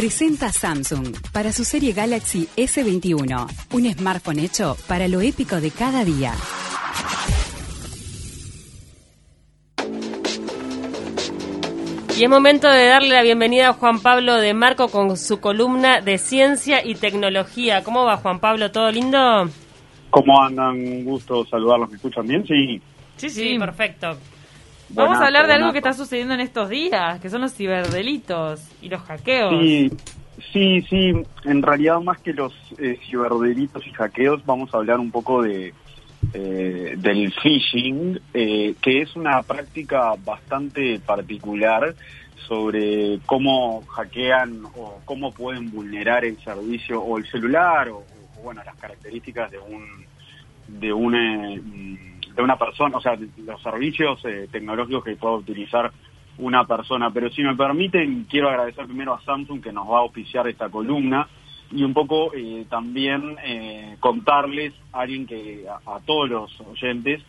Presenta Samsung para su serie Galaxy S21, un smartphone hecho para lo épico de cada día. Y es momento de darle la bienvenida a Juan Pablo de Marco con su columna de ciencia y tecnología. ¿Cómo va Juan Pablo? ¿Todo lindo? ¿Cómo andan? Un gusto saludarlos. ¿Me escuchan bien? Sí. Sí, sí, perfecto. Vamos a hablar de algo que está sucediendo en estos días, que son los ciberdelitos y los hackeos. Sí, sí, sí. En realidad, más que los eh, ciberdelitos y hackeos, vamos a hablar un poco de eh, del phishing, eh, que es una práctica bastante particular sobre cómo hackean o cómo pueden vulnerar el servicio o el celular o, o, bueno las características de un de una de una persona, o sea, los servicios eh, tecnológicos que pueda utilizar una persona. Pero si me permiten, quiero agradecer primero a Samsung que nos va a auspiciar esta columna y un poco eh, también eh, contarles a alguien que a, a todos los oyentes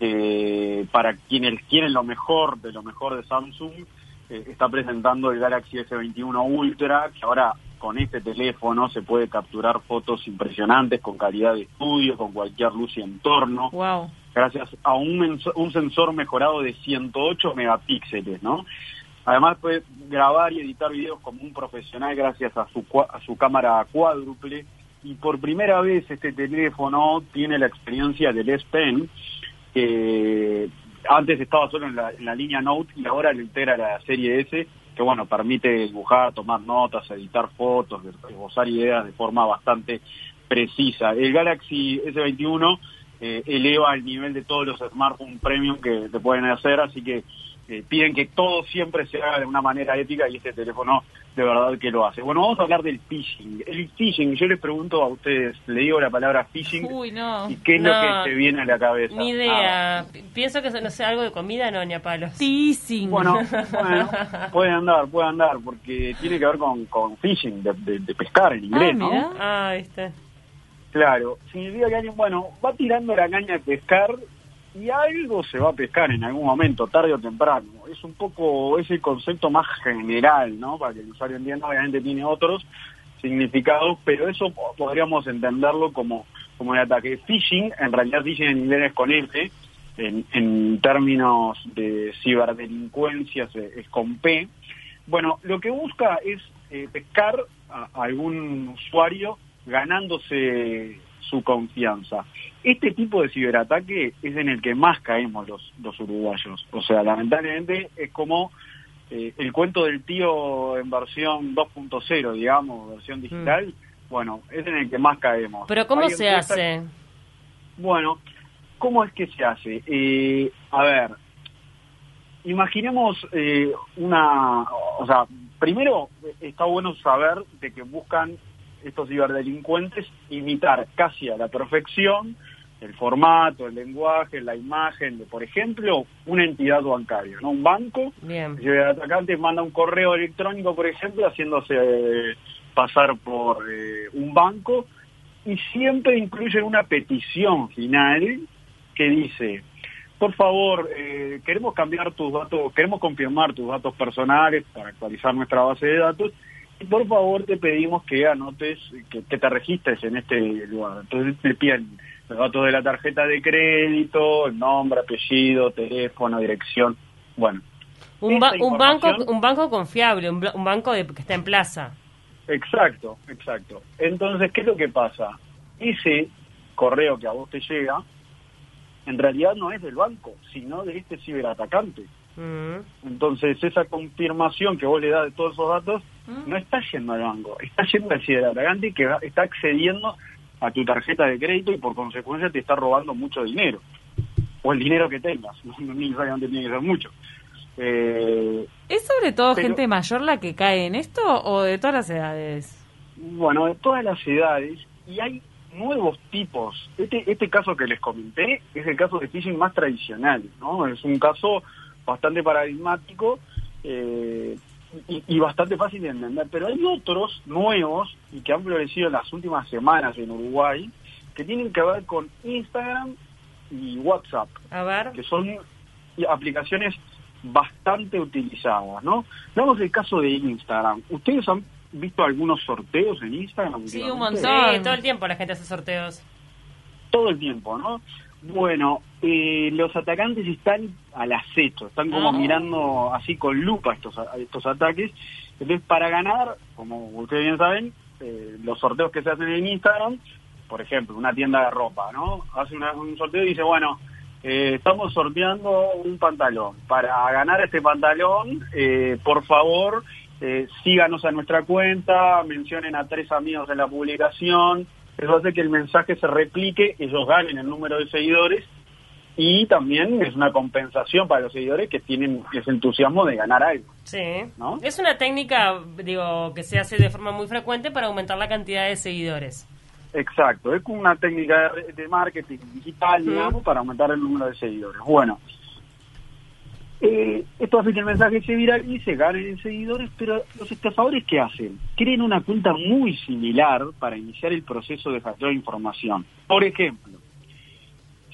eh, para quienes quieren lo mejor de lo mejor de Samsung eh, está presentando el Galaxy S21 Ultra que ahora con este teléfono se puede capturar fotos impresionantes con calidad de estudio con cualquier luz y entorno Wow. gracias a un, un sensor mejorado de 108 megapíxeles, ¿no? Además puede grabar y editar videos como un profesional gracias a su, a su cámara cuádruple y por primera vez este teléfono tiene la experiencia del S Pen que antes estaba solo en la, en la línea Note y ahora lo integra la serie S que bueno, permite dibujar, tomar notas, editar fotos, esbozar ideas de forma bastante precisa. El Galaxy S21 eh, eleva el nivel de todos los smartphones premium que te pueden hacer, así que eh, piden que todo siempre se haga de una manera ética y este teléfono de verdad que lo hace. Bueno, vamos a hablar del phishing. El phishing, yo les pregunto a ustedes, le digo la palabra phishing Uy, no. y qué es No. lo que te viene a la cabeza. Ni idea. Pi- Pienso que no sé, algo de comida, no, ni a palos. Teasing. Bueno, bueno, puede andar, puede andar, porque tiene que ver con, con phishing, de, de- de pescar en inglés, Ah, ¿no? Ah, viste. Claro, significa que alguien, bueno, va tirando la caña de pescar y algo se va a pescar en algún momento, tarde o temprano. Es un poco ese concepto más general, ¿no? Para que el usuario entienda, obviamente tiene otros significados, pero eso po- podríamos entenderlo como, como el ataque. Phishing, en realidad phishing en inglés es con F, en, términos de ciberdelincuencia se- es con P. Bueno, lo que busca es eh, pescar a algún usuario ganándose su confianza. Este tipo de ciberataque es en el que más caemos los, los uruguayos. O sea, lamentablemente es como eh, el cuento del tío en versión 2.0, digamos, versión digital. Bueno, es en el que más caemos. Pero ¿cómo Hay se hace? bueno, ¿cómo es que se hace? Eh, a ver, imaginemos eh, una, o sea, primero eh, está bueno saber de que buscan estos ciberdelincuentes imitar casi a la perfección el formato, el lenguaje, la imagen de, por ejemplo, una entidad bancaria, ¿no? Un banco Bien. el atacante manda un correo electrónico, por ejemplo, haciéndose eh, pasar por eh, un banco y siempre incluye una petición final que dice, por favor, eh, queremos cambiar tus datos, queremos confirmar tus datos personales para actualizar nuestra base de datos por favor te pedimos que anotes, que, que te registres en este lugar. Entonces te piden los datos de la tarjeta de crédito, el nombre, apellido, teléfono, dirección. Bueno, Un, ba- un banco un banco confiable, un banco de- que está en plaza. Exacto, exacto. Entonces, ¿qué es lo que pasa? Ese correo que a vos te llega, en realidad no es del banco, sino de este ciberatacante. Entonces, esa confirmación que vos le das de todos esos datos no está yendo al banco, está yendo al ciberatacante que está accediendo a tu tarjeta de crédito y por consecuencia te está robando mucho dinero. O el dinero que tengas, no no necesariamente tiene que ser mucho. Eh, ¿Es sobre todo Pero- gente mayor la que cae en esto o de todas las edades? Bueno, de todas las edades y hay nuevos tipos. Este, este caso que les comenté es el caso de phishing más tradicional, ¿no? Es un caso bastante paradigmático eh, y, y bastante fácil de entender. Pero hay otros nuevos y que han florecido en las últimas semanas en Uruguay que tienen que ver con Instagram y WhatsApp A ver. que son aplicaciones bastante utilizadas, ¿no? Veamos el caso de Instagram. Ustedes han visto algunos sorteos en Instagram? Sí, un montón. Sí, todo el tiempo la gente hace sorteos. Todo el tiempo, ¿no? Bueno, eh, los atacantes están al acecho, están como Ah. mirando así con lupa estos, estos ataques. Entonces, para ganar, como ustedes bien saben, eh, los sorteos que se hacen en Instagram, por ejemplo, una tienda de ropa, ¿no? Hace una- un sorteo y dice, bueno, eh, estamos sorteando un pantalón. Para ganar este pantalón, eh, por favor, eh, síganos a nuestra cuenta, mencionen a tres amigos en la publicación. Eso hace que el mensaje se replique, ellos ganen el número de seguidores y también es una compensación para los seguidores que tienen ese entusiasmo de ganar algo. Sí. ¿No? Es una técnica, digo, que se hace de forma muy frecuente para aumentar la cantidad de seguidores. Exacto, es como una técnica de, marketing digital, digamos, para aumentar el número de seguidores. Bueno, eh, esto hace que el mensaje se viralice, ganen en seguidores, pero los estafadores, ¿qué hacen? Creen una cuenta muy similar para iniciar el proceso de hackeo de información. Por ejemplo,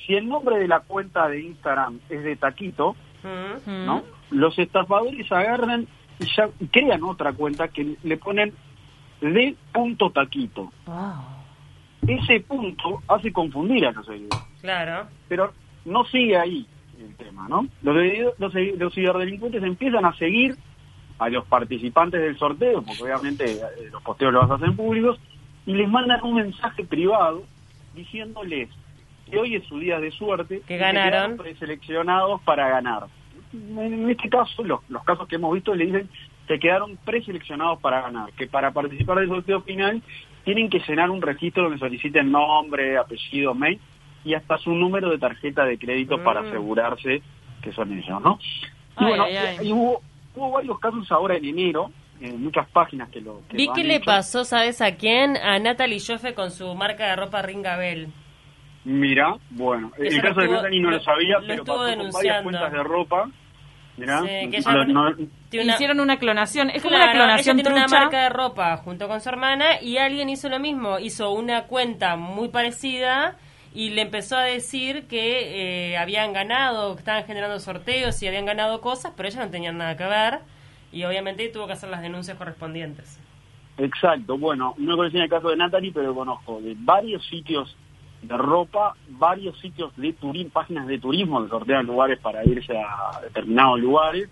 si el nombre de la cuenta de Instagram es de Taquito, Mm. ¿no? Los estafadores agarran y ya crean otra cuenta que le ponen de punto taquito. Wow. Ese punto hace confundir a los seguidores, Claro. pero no sigue ahí el tema, ¿no? Los, los, ciberdelincuentes empiezan a seguir a los participantes del sorteo, porque obviamente eh, los posteos los hacen públicos, y les mandan un mensaje privado diciéndoles que hoy es su día de suerte, Que ganaron. quedaron preseleccionados para ganar. En este caso, los, los casos que hemos visto le dicen que quedaron preseleccionados para ganar, que para participar del sorteo final tienen que llenar un registro donde soliciten nombre, apellido, mail y hasta su número de tarjeta de crédito Mm. para asegurarse que son ellos, ¿no? Y Ay, bueno, ay, ay. y hubo, hubo varios casos ahora en enero, en muchas páginas que lo que Vi lo que le hecho. pasó, ¿sabes a quién? A Natalie Joffe con su marca de ropa Ringabel. Mira, bueno, Eso el caso de estuvo- Natalie no lo, lo- sabía, lo pero estuvo pasó con varias cuentas de ropa. Mira, Sí, que no- ella- no- Tiene una- Hicieron una clonación. Es como Claro, una clonación ella tiene trucha. una marca de ropa junto con su hermana y alguien hizo lo mismo, hizo una cuenta muy parecida y le empezó a decir que eh, habían ganado, que estaban generando sorteos y habían ganado cosas, pero ellas no tenían nada que ver y obviamente tuvo que hacer las denuncias correspondientes. Exacto, bueno, no conocí el caso de Natalie, pero conozco de varios sitios de ropa, varios sitios de turismo, páginas de turismo que sortean lugares para irse a determinados lugares,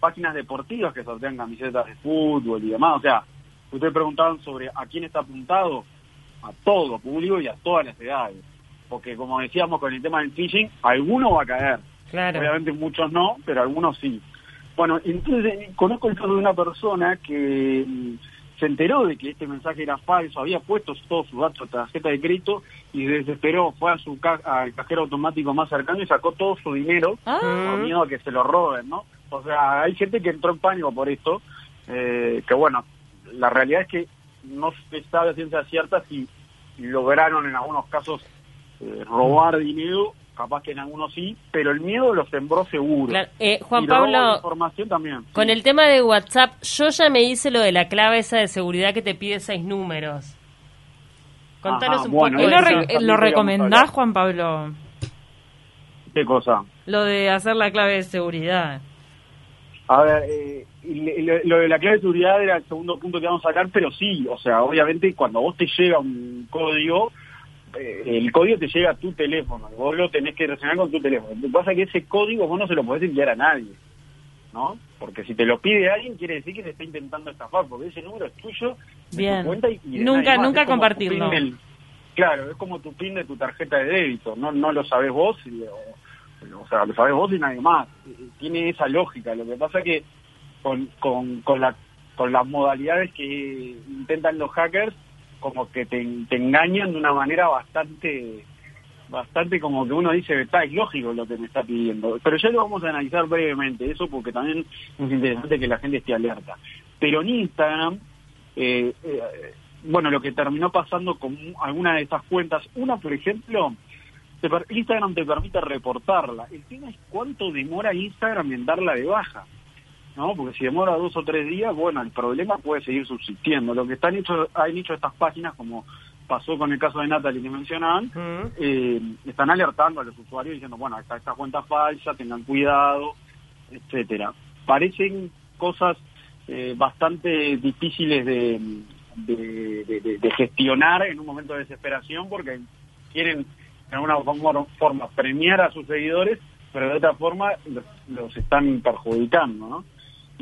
páginas deportivas que sortean camisetas de fútbol y demás. O sea, ustedes preguntaban sobre a quién está apuntado, a todo público y a todas las edades. Porque como decíamos con el tema del phishing, alguno va a caer. Claro. Obviamente muchos no, pero algunos sí. Bueno, entonces conozco el caso de una persona que mm, se enteró de que este mensaje era falso, había puesto todos sus datos tarjeta de crédito y se desesperó, fue a su ca- al cajero automático más cercano y sacó todo su dinero Ah. por miedo a que se lo roben, ¿no? O sea, hay gente que entró en pánico por esto, eh, que bueno, la realidad es que no se sabe a ciencia cierta si lograron en algunos casos eh, robar dinero, capaz que en algunos sí, pero el miedo los sembró seguro. Claro. Eh, Juan Y Pablo, información también. con sí. el tema de WhatsApp, yo ya me hice lo de la clave esa de seguridad que te pide seis números. Contanos Ajá, un bueno, poco ¿Y de lo, re- lo recomendás. Juan Pablo? ¿Qué cosa? Lo de hacer la clave de seguridad. A ver, eh, lo, lo de la clave de seguridad era el segundo punto que vamos a sacar, pero sí, o sea, obviamente cuando vos te llega un código, eh, el código te llega a tu teléfono, y vos lo tenés que relacionar con tu teléfono. Lo que pasa es que ese código vos no se lo podés enviar a nadie, ¿no? Porque si te lo pide alguien, quiere decir que te está intentando estafar, porque ese número es tuyo, de Bien. tu cuenta y, y de Nunca- nunca compartirlo. del- claro, es como tu pin de tu tarjeta de débito, no no lo sabés vos, y, o, o sea, lo sabés vos y nadie más. Eh, Tiene esa lógica, lo que pasa es que con, con, con, la, con las modalidades que intentan los hackers, como que te, engañan de una manera bastante bastante como que uno dice, está, es lógico lo que me está pidiendo. Pero ya lo vamos a analizar brevemente, eso porque también es interesante que la gente esté alerta. Pero en Instagram, eh, eh, bueno, lo que terminó pasando con alguna de estas cuentas, una por ejemplo, te per- Instagram te permite reportarla. El tema es cuánto demora Instagram en darla de baja. ¿No? Porque si demora dos o tres días, bueno, el problema puede seguir subsistiendo. Lo que están hecho, han hecho estas páginas, como pasó con el caso de Natalie que mencionaban, eh, están alertando a los usuarios diciendo, bueno, está esta cuenta falsa, tengan cuidado, etcétera. Parecen cosas eh, bastante difíciles de, de, de- de gestionar en un momento de desesperación porque quieren de alguna forma, forma premiar a sus seguidores, pero de otra forma los, los están perjudicando, ¿no?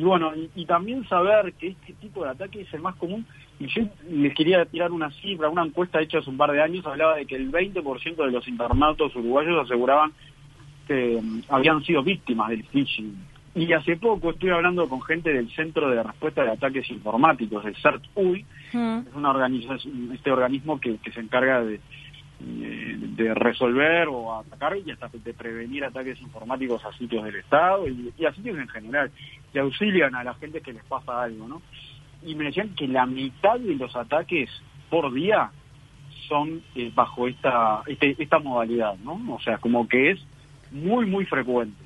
Y bueno, y, y también saber que este tipo de ataque es el más común. Y yo les quería tirar una cifra, una encuesta hecha hace un par de años hablaba de que el 20% de los internautas uruguayos aseguraban que mm, habían sido víctimas del phishing. Y hace poco estoy hablando con gente del Centro de Respuesta de Ataques Informáticos, el CERT-UI, Mm. es una organización, este organismo que, que se encarga de, eh, de resolver o atacar y hasta de prevenir ataques informáticos a sitios del Estado y, y a sitios en general, que auxilian a la gente que les pasa algo, ¿no? Y me decían que la mitad de los ataques por día son eh, bajo esta, este- esta modalidad, ¿no? O sea, como que es muy, muy frecuente.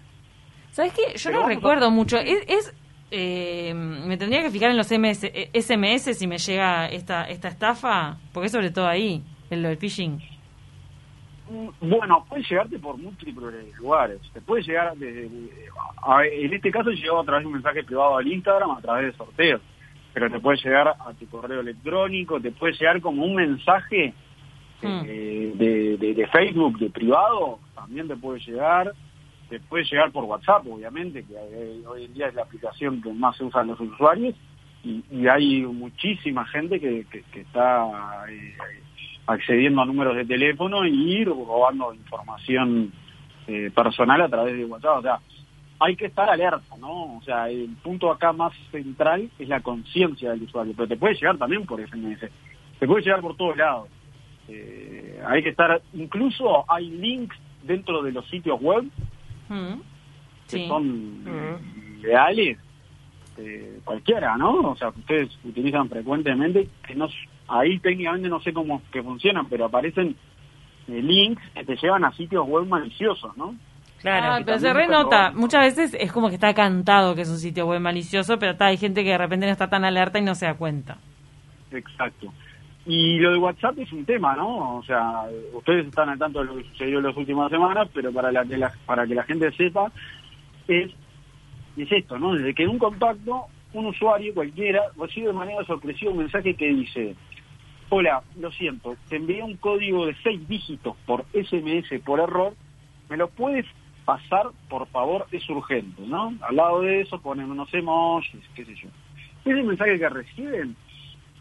¿Sabes qué? Yo Pero no a- recuerdo mucho. Es, es, eh, me tendría que fijar en los MS, eh, SMS si me llega esta esta estafa, porque es sobre todo ahí, en lo del phishing. Mm, Bueno, puede llegarte por múltiples lugares. Te puede llegar desde. a- en este caso llegó a través de un mensaje privado al Instagram, a través de sorteos. Pero te puede llegar a tu correo electrónico, te puede llegar como un mensaje Hmm. eh, de, de- de Facebook, de privado, también te puede llegar. Te puede llegar por WhatsApp, obviamente, que eh, hoy en día es la aplicación que más se usan los usuarios. Y, y hay muchísima gente que, que- que está eh, accediendo a números de teléfono y robando información eh, personal a través de WhatsApp. O sea, hay que estar alerta, ¿no? O sea, el punto acá más central es la conciencia del usuario, pero te puede llegar también por SMS, te puede llegar por todos lados. Eh, hay que estar, incluso hay links dentro de los sitios web Mm. que Sí. son reales, eh, cualquiera, ¿no? O sea, que ustedes utilizan frecuentemente, que no, ahí técnicamente no sé cómo que funcionan, pero aparecen eh, links que te llevan a sitios web maliciosos, ¿no? Claro. Ah, pero se renota. Muchas veces es como que está cantado que es un sitio web malicioso, pero está, hay gente que de repente no está tan alerta y no se da cuenta. Exacto. Y lo de WhatsApp es un tema, ¿no? O sea, ustedes están al tanto de lo que sucedió en las últimas semanas, pero para la que la, para que la gente sepa, es, es esto, ¿no? Desde que en un contacto, un usuario cualquiera recibe de manera sorpresiva un mensaje que dice, hola, lo siento, te envié un código de seis dígitos por SMS por error, ¿me lo puedes pasar, por favor? Es urgente, ¿no? Al lado de eso ponen unos emojis, qué sé yo. Ese mensaje que reciben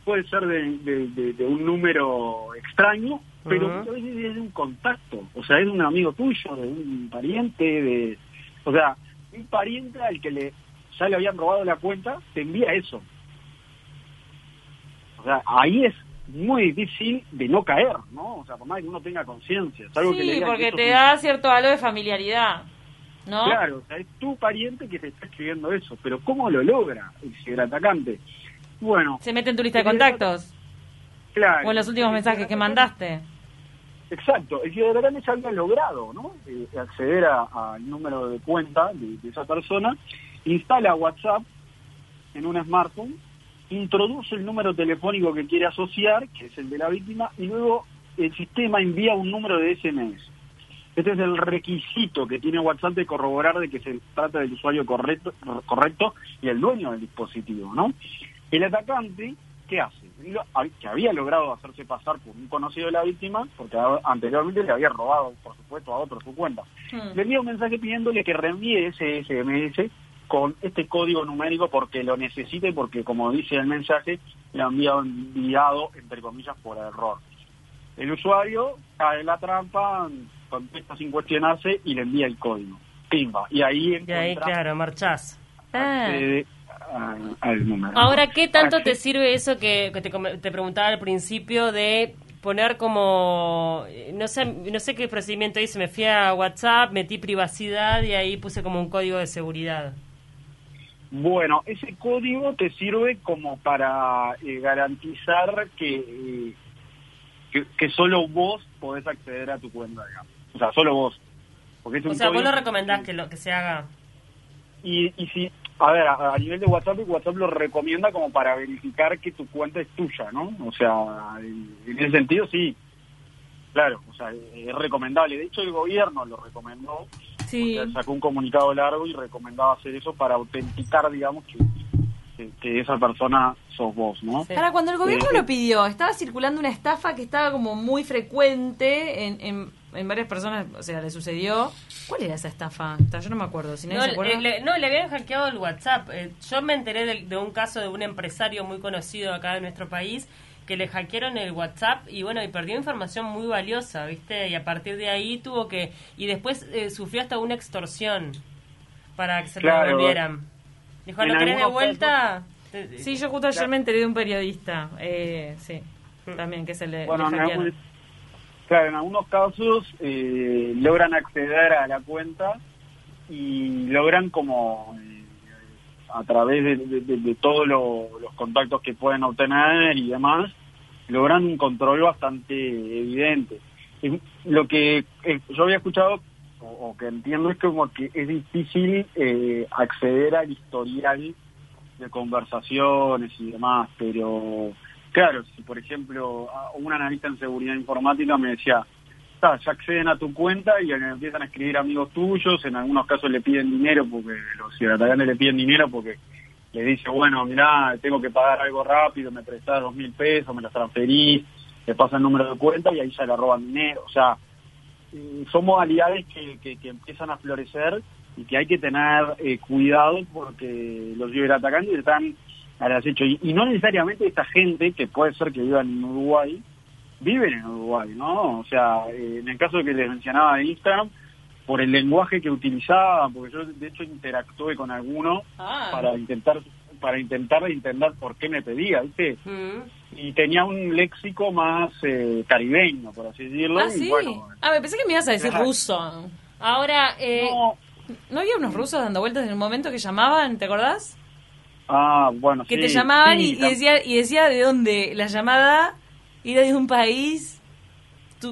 puede ser de, de- de- de un número extraño, pero Ujú. muchas veces es de un contacto, o sea, es de un amigo tuyo, de un pariente, de, o sea, un pariente al que le ya le habían robado la cuenta, te envía eso. O sea, ahí es muy difícil de no caer, ¿no? O sea, por más que uno tenga conciencia, Sí, porque te da cierto halo de familiaridad, ¿no? Claro, o sea, es tu pariente que te está escribiendo eso, pero ¿cómo lo logra el ciberatacante? Bueno, Se mete en tu lista de contactos claro. o en los últimos mensajes que mandaste. Exacto, el ciberatacante ya había logrado, ¿no? Eh, acceder a- al número de cuenta de, de esa persona, instala WhatsApp en un smartphone, introduce el número telefónico que quiere asociar, que es el de la víctima, y luego el sistema envía un número de SMS. Este es el requisito que tiene WhatsApp de corroborar de que se trata del usuario correcto, correcto y el dueño del dispositivo, ¿no? El atacante, ¿qué hace? Que había logrado hacerse pasar por un conocido de la víctima, porque anteriormente le había robado, por supuesto, a otro su cuenta. Hmm. Le envía un mensaje pidiéndole que reenvíe ese SMS con este código numérico porque lo necesite, porque como dice el mensaje, lo ha enviado, enviado entre comillas, por error. El usuario cae en la trampa, contesta sin cuestionarse y le envía el código. Pimba. Y ahí Y ahí, encuentra claro, marchás. Ah. número. Ahora, ¿qué tanto te sirve eso que, que te, te preguntaba al principio de poner como, eh, no sé, no sé qué procedimiento hice, me fui a WhatsApp, metí privacidad y ahí puse como un código de seguridad. Bueno, ese código te sirve como para eh, garantizar que, eh, que, que solo vos podés acceder a tu cuenta, digamos. O sea, solo vos. Porque es O un sea, vos lo recomendás que, lo, que se haga. Y, y si, a ver, a, a nivel de WhatsApp, WhatsApp lo recomienda como para verificar que tu cuenta es tuya, ¿no? O sea, en, en ese sentido sí. Claro, o sea, es recomendable. De hecho, el gobierno lo recomendó Sí. Sacó un comunicado largo y recomendaba hacer eso para autenticar, digamos, que, que, que esa persona sos vos, ¿no? Ahora, cuando el gobierno Eh, lo pidió, estaba circulando una estafa que estaba como muy frecuente en, en, en varias personas, o sea, le sucedió. ¿Cuál era esa estafa? Yo no me acuerdo, si nadie No, se acuerda. eh, le, no, le habían hackeado el WhatsApp. Eh, yo me enteré de, de un caso de un empresario muy conocido acá de nuestro país que le hackearon el WhatsApp y bueno, y perdió información muy valiosa, ¿viste? Y a partir de ahí tuvo que... Y después eh, sufrió hasta una extorsión para que se Claro. lo devolvieran. Dijo, ¿lo querés de vuelta? Sí, yo justo ayer me enteré de un periodista, eh, sí, también que se le, Bueno, le en hackearon. algún- claro, en algunos casos eh, logran acceder a la cuenta y logran como eh, a través de, todos lo- los contactos que pueden obtener y demás, logran un control bastante evidente. Lo que eh, yo había escuchado o, o que entiendo es como que es difícil eh, acceder al historial de conversaciones y demás, pero claro, si por ejemplo un analista en seguridad informática me decía, "Ta, ya acceden a tu cuenta y empiezan a escribir amigos tuyos, en algunos casos le piden dinero, porque los ciberatacantes le piden dinero porque le dice, bueno, mirá, tengo que pagar algo rápido, me prestás dos mil pesos, me los transferís, le pasan el número de cuenta y ahí ya le roban dinero, o sea, eh, son modalidades que, que, que empiezan a florecer y que hay que tener eh, cuidado porque los ciberatacantes están al acecho. Y, y no necesariamente esta gente, que puede ser que viva en Uruguay, viven en Uruguay, ¿no? O sea, eh, en el caso que les mencionaba de Instagram, por el lenguaje que utilizaban, porque yo de hecho interactué con alguno Ah. para intentar para intentar entender por qué me pedía, ¿viste? Mm. Y tenía un léxico más eh, caribeño, por así decirlo. Ah, y sí. bueno, ah, me pensé que me ibas a decir ruso. Ahora, eh, no, ¿No había unos rusos dando vueltas en un momento que llamaban, ¿te acordás? Ah, bueno, Que sí, te llamaban sí, y, decía y decía de dónde la llamada era de un país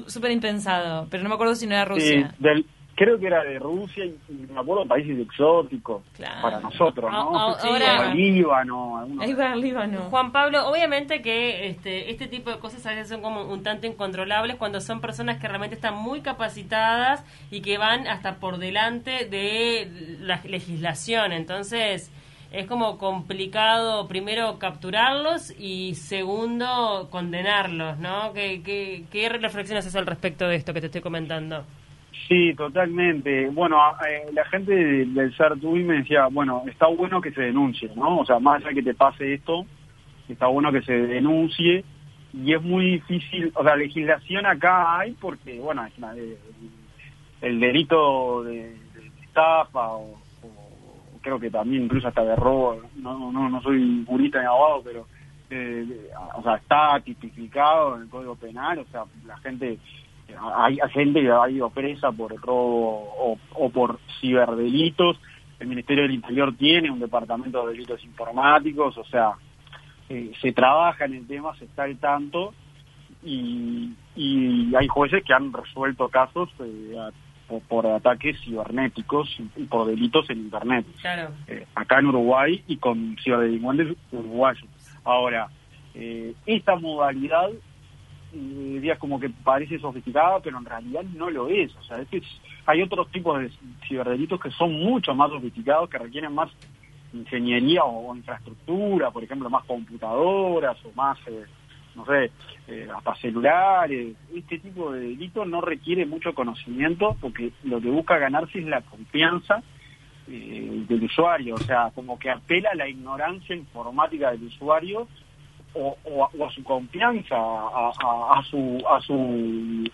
súper impensado, pero no me acuerdo si no era sí, Rusia. del- creo que era de Rusia y, y me acuerdo de países exóticos Claro. para nosotros, ¿no? Sí, ahora- como Líbano, algunos- Ahí va el Líbano. Juan Pablo, obviamente que este, este tipo de cosas a veces son como un tanto incontrolables cuando son personas que realmente están muy capacitadas y que van hasta por delante de la legislación. Entonces, es como complicado primero capturarlos y segundo condenarlos, ¿no? ¿Qué, qué, qué reflexiones haces al respecto de esto que te estoy comentando? Sí, totalmente. Bueno, eh, la gente de- del CERTUI me decía, bueno, está bueno que se denuncie, ¿no? O sea, más allá que te pase esto, está bueno que se denuncie y es muy difícil, o sea, legislación acá hay porque, bueno, es eh, el delito de, de estafa o creo que también incluso hasta de robo, no, no, no soy jurista ni abogado, pero, eh, o sea, está tipificado en el Código Penal, o sea, la gente hay, hay gente que ha ido presa por robo o, o por ciberdelitos. El Ministerio del Interior tiene un departamento de delitos informáticos, o sea, eh, se trabaja en el tema, se está al tanto y, y hay jueces que han resuelto casos eh, por, por ataques cibernéticos y por delitos en Internet Claro. eh, acá en Uruguay y con ciberdelincuentes uruguayos. Ahora, eh, esta modalidad, eh, como que parece sofisticada, pero en realidad no lo es. O sea, es que es- hay otros tipos de ciberdelitos que son mucho más sofisticados, que requieren más ingeniería o, o infraestructura, por ejemplo, más computadoras o más, eh, no sé, eh, hasta celulares. Este tipo de delito no requiere mucho conocimiento porque lo que busca ganarse es la confianza eh, del usuario, o sea, como que apela a la ignorancia informática del usuario o, o a, o a su confianza, a, a- a su a su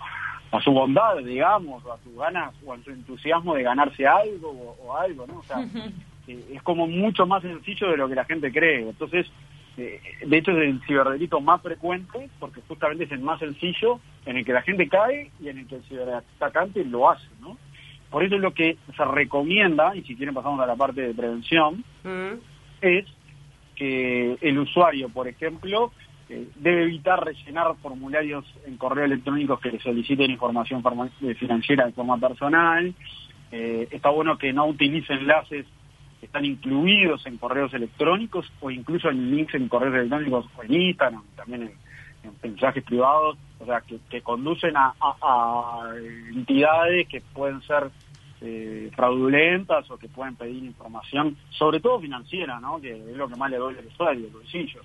a su bondad, digamos, o a su ganas o a su entusiasmo de ganarse algo o, o algo, ¿no? O sea, eh, es como mucho más sencillo de lo que la gente cree. Entonces, de hecho es el ciberdelito más frecuente porque justamente es el más sencillo en el que la gente cae y en el que el ciberatacante lo hace, ¿no? Por eso es lo que se recomienda, y si quieren pasamos a la parte de prevención, Mm. es que el usuario, por ejemplo, eh, debe evitar rellenar formularios en correo electrónicos que le soliciten información forma- eh, financiera de forma personal. Eh, está bueno que no utilice enlaces están incluidos en correos electrónicos o incluso en links en correos electrónicos o en Instagram, también en, en mensajes privados, o sea, que, conducen a entidades que pueden ser eh, fraudulentas o que pueden pedir información, sobre todo financiera, ¿no? que es lo que más le duele al usuario, el bolsillo.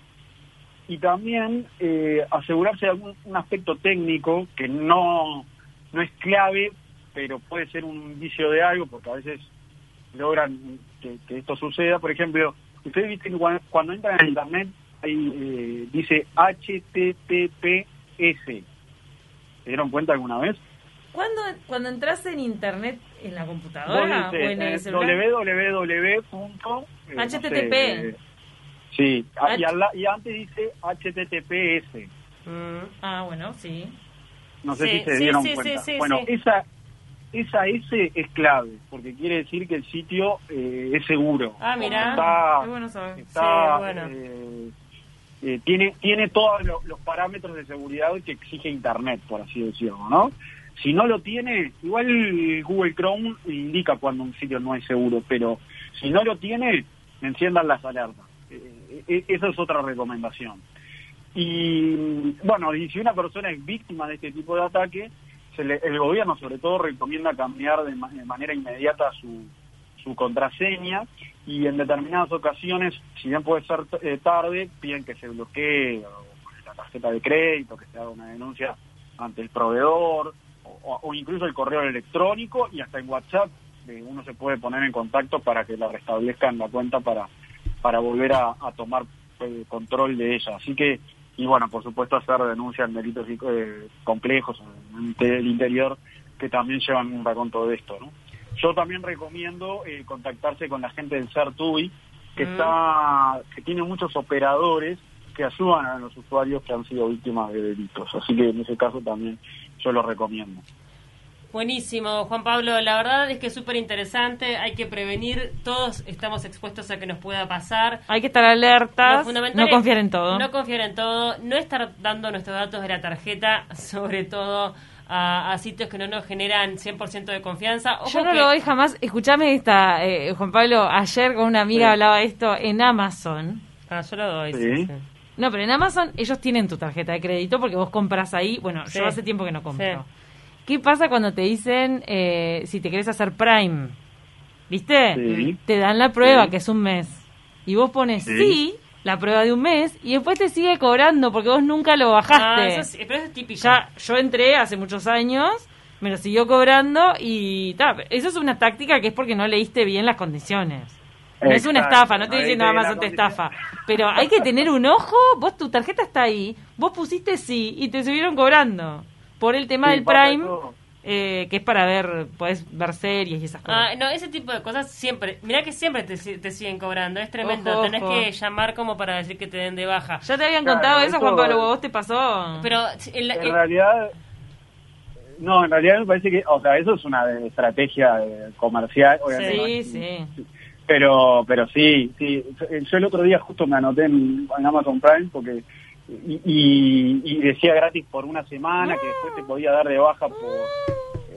Y también eh, asegurarse de algún un aspecto técnico que no, no es clave, pero puede ser un indicio de algo, porque a veces logran que, que esto suceda. Por ejemplo, ustedes viste que cuando, entran en Internet ahí eh, dice HTTPS. ¿Se dieron cuenta alguna vez? ¿Cuándo, cuando entras en internet en la computadora Vos dice, o en el www. punto, eh, no sé, HTTP. eh, sí, y, la- y antes dice HTTPS. Mm. Ah, bueno, sí. No sé Sí, si se sí, dieron sí, cuenta. bueno, esa esa S es clave, porque quiere decir que el sitio eh, es seguro. Ah, mira. Está, Qué bueno saber. está, Sí, bueno. eh, eh, tiene tiene todos lo- los parámetros de seguridad que exige Internet, por así decirlo, ¿no? Si no lo tiene, igual Google Chrome indica cuando un sitio no es seguro, pero si no lo tiene, enciendan las alertas. Eh, eh, esa es otra recomendación. Y bueno, y si una persona es víctima de este tipo de ataque, se le- el gobierno sobre todo recomienda cambiar de, ma- de manera inmediata su, su contraseña y en determinadas ocasiones, si bien puede ser eh, tarde, piden que se bloquee la tarjeta de crédito, que se haga una denuncia ante el proveedor o, incluso el correo electrónico y hasta en WhatsApp eh, uno se puede poner en contacto para que la restablezcan la cuenta para, para volver a, a tomar eh, control de ella. Así que, y bueno, por supuesto hacer denuncias en delitos eh, complejos en el interior que también llevan un raconto de esto, ¿no? Yo también recomiendo eh, contactarse con la gente del CERTUI, que Mm. está que tiene muchos operadores que ayudan a los usuarios que han sido víctimas de delitos. Así que en ese caso también yo lo recomiendo. Buenísimo, Juan Pablo. La verdad es que es súper interesante. Hay que prevenir. Todos estamos expuestos a que nos pueda pasar. Hay que estar alertas, no confiar en todo. No confiar en todo. No estar dando nuestros datos de la tarjeta, sobre todo a, a sitios que no nos generan 100% de confianza. Ojo Yo no que- lo doy jamás. Escuchame esta, eh, Juan Pablo. Ayer con una amiga Sí. hablaba de esto en Amazon. Ah, yo lo doy. Sí. sí, sí. No, pero en Amazon ellos tienen tu tarjeta de crédito porque vos compras ahí. Bueno, Sí. yo hace tiempo que no compro. ¿Qué pasa cuando te dicen eh, si te querés hacer Prime? ¿Viste? Sí. Te dan la prueba, Sí. que es un mes. Y vos pones sí. Sí. la prueba de un mes, y después te sigue cobrando porque vos nunca lo Ah, bajaste. eso es- pero eso es típico. ya yo entré hace muchos años, me lo siguió cobrando y ta, eso es una táctica que es porque no leíste bien las condiciones. No es una estafa, no te no diciendo Amazon la te estafa. Pero hay que tener un ojo, vos tu tarjeta está ahí, vos pusiste sí y te siguieron cobrando por el tema Sí, del Prime, eh, que es para ver, podés ver series y esas cosas. Ah, no, ese tipo de cosas siempre. Mirá que siempre te, si- te siguen cobrando. Es tremendo. Ojo, Tenés ojo. que llamar como para decir que te den de baja. ¿Ya te habían Claro, contado eso, Juan Pablo? ¿Vos te pasó? Pero en la- En en- realidad, no, en realidad me parece que, o sea, eso es una de- estrategia eh, comercial, obviamente. sí, sí. Pero, pero sí, sí. Yo el otro día justo me anoté en, en Amazon Prime porque y, y- y decía gratis por una semana que después te podía dar de baja por.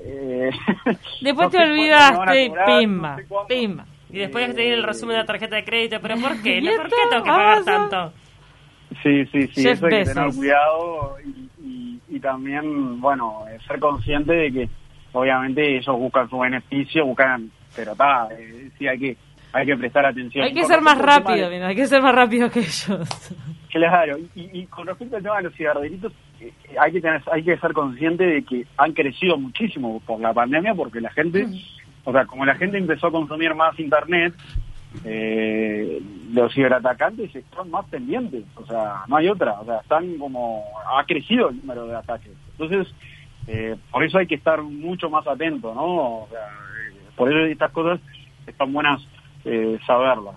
eh, Después no te olvidaste, cobrar, pimba, no sé cuánto. pimba. y después te viene el resumen de la tarjeta de crédito. ¿Pero por qué? ¿No? ¿Y ¿Por qué tengo que pagar tanto? Sí, sí, sí, eso hay que tener cuidado y, y- y también, bueno, eh, ser consciente de que obviamente ellos buscan su beneficio, buscan, pero está, eh, sí hay que hay que prestar atención. Hay que ser más rápido, mira, hay que ser más rápido que ellos. Claro, y, y con respecto al tema de los ciberdelitos, eh, hay que tener, hay que ser consciente de que han crecido muchísimo por la pandemia, porque la gente, o sea, como la gente empezó a consumir más internet, eh, los ciberatacantes están más pendientes, o sea, no hay otra, o sea, están como, ha crecido el número de ataques. Entonces, eh, por eso hay que estar mucho más atento, ¿no? O sea, eh, por eso estas cosas están buenas eh, saberlas.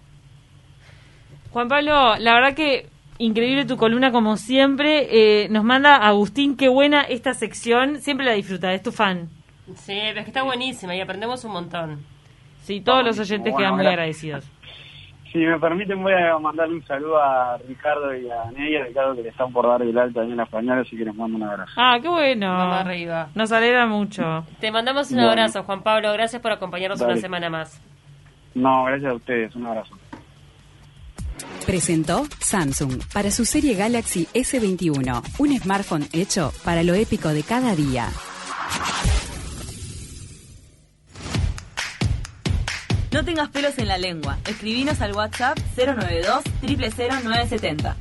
Juan Pablo, la verdad que increíble tu columna como siempre. Eh, nos manda Agustín, qué buena esta sección. Siempre la disfruta, es tu fan. Sí, pero es que está buenísima y aprendemos un montón. Sí, todos los oyentes bueno, quedan muy agradecidos. Si me permiten, voy a mandarle un saludo a Ricardo y a Neia, Ricardo que le están por dar el alta en la española, así que les mando un abrazo. Ah, qué bueno. Vamos arriba. Nos alegra mucho. Te mandamos un Bueno. abrazo, Juan Pablo. Gracias por acompañarnos Dale. una semana más. No, gracias a ustedes, un abrazo. Presentó Samsung para su serie Galaxy S21, un smartphone hecho para lo épico de cada día. No tengas pelos en la lengua. Escribinos al WhatsApp 092 000970.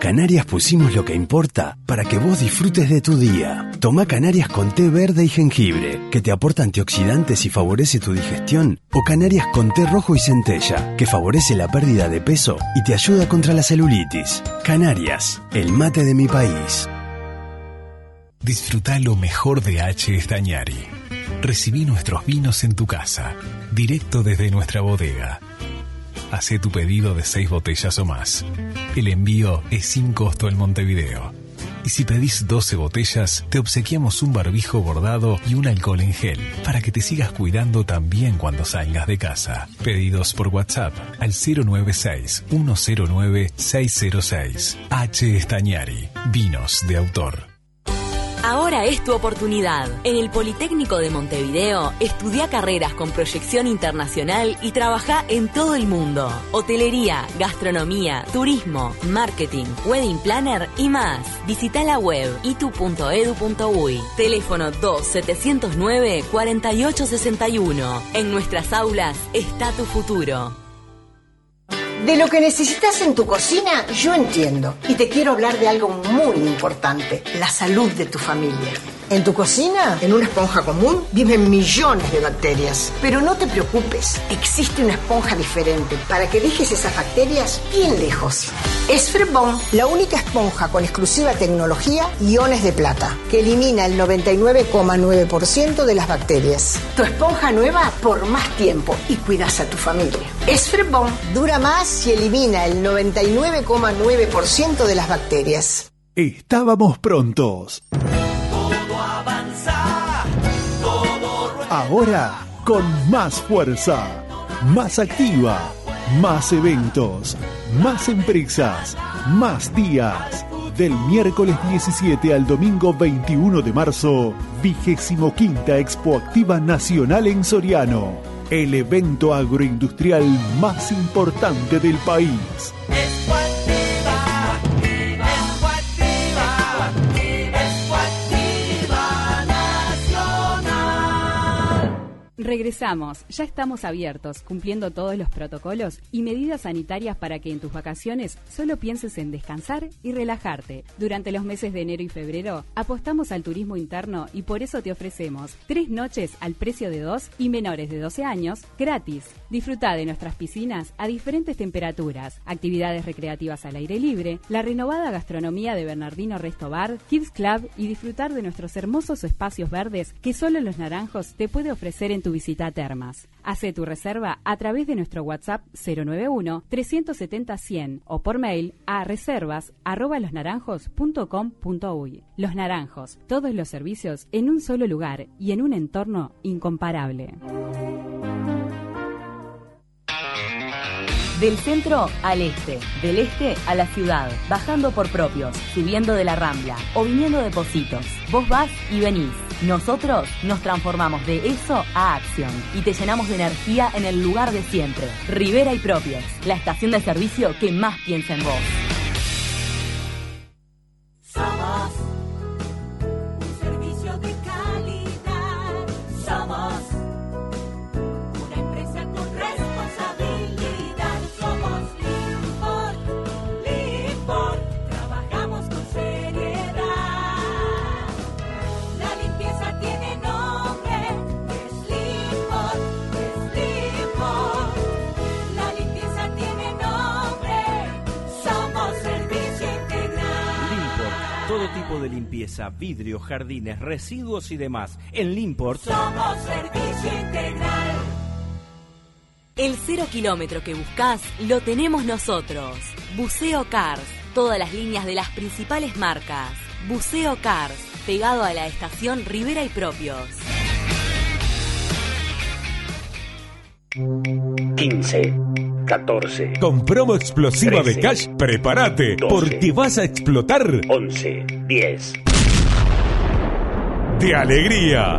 Canarias pusimos lo que importa para que vos disfrutes de tu día. Toma Canarias con té verde y jengibre, que te aporta antioxidantes y favorece tu digestión. O Canarias con té rojo y centella, que favorece la pérdida de peso y te ayuda contra la celulitis. Canarias, el mate de mi país. Disfruta lo mejor de H. Estañari. Recibí nuestros vinos en tu casa, directo desde nuestra bodega. Hacé tu pedido de 6 botellas o más. El envío es sin costo en Montevideo. Y si pedís 12 botellas, te obsequiamos un barbijo bordado y un alcohol en gel para que te sigas cuidando también cuando salgas de casa. Pedidos por WhatsApp al 096-109-606. H. Estañari. Vinos de autor. Ahora es tu oportunidad. En el Politécnico de Montevideo, estudia carreras con proyección internacional y trabaja en todo el mundo. Hotelería, gastronomía, turismo, marketing, wedding planner y más. Visita la web itu.edu.uy. Teléfono 2-709-4861. En nuestras aulas está tu futuro. De lo que necesitas en tu cocina, yo entiendo. Y te quiero hablar de algo muy importante, la salud de tu familia. En tu cocina, en una esponja común, viven millones de bacterias. Pero no te preocupes, existe una esponja diferente para que dejes esas bacterias bien lejos. Es Frebon, la única esponja con exclusiva tecnología iones de plata, que elimina el 99,9% de las bacterias. Tu esponja nueva por más tiempo y cuidas a tu familia. Es Frebon, dura más y elimina el 99,9% de las bacterias. Estábamos prontos. Ahora con más fuerza, más activa, más eventos, más empresas, más días. Del miércoles 17 al domingo 21 de marzo, vigésimo quinta Expo Activa Nacional en Soriano. El evento agroindustrial más importante del país. Regresamos, ya estamos abiertos, cumpliendo todos los protocolos y medidas sanitarias para que en tus vacaciones solo pienses en descansar y relajarte. Durante los meses de enero y febrero apostamos al turismo interno y por eso te ofrecemos tres noches al precio de dos y menores de 12 años gratis. Disfruta de nuestras piscinas a diferentes temperaturas, actividades recreativas al aire libre, la renovada gastronomía de Bernardino Resto Bar, Kids Club y disfrutar de nuestros hermosos espacios verdes que solo Los Naranjos te puede ofrecer en tu visita Termas. Hace tu reserva a través de nuestro WhatsApp 091 370 100 o por mail a reservas. Los Naranjos, todos los servicios en un solo lugar y en un entorno incomparable. Del centro al este, del este a la ciudad, bajando por propios, subiendo de la rambla o viniendo de Positos. Vos vas y venís. Nosotros nos transformamos de eso a acción y te llenamos de energía en el lugar de siempre. Rivera y Propios, la estación de servicio que más piensa en vos. De limpieza, vidrio, jardines, residuos y demás. En Limport Somos servicio integral. El cero kilómetro que buscas lo tenemos nosotros. Buceo Cars. Todas las líneas de las principales marcas. Buceo Cars. Pegado a la estación Rivera y Propios. 15, 14, Con promo explosiva de 13, cash, prepárate, 12, porque vas a explotar 11, 10. de alegría.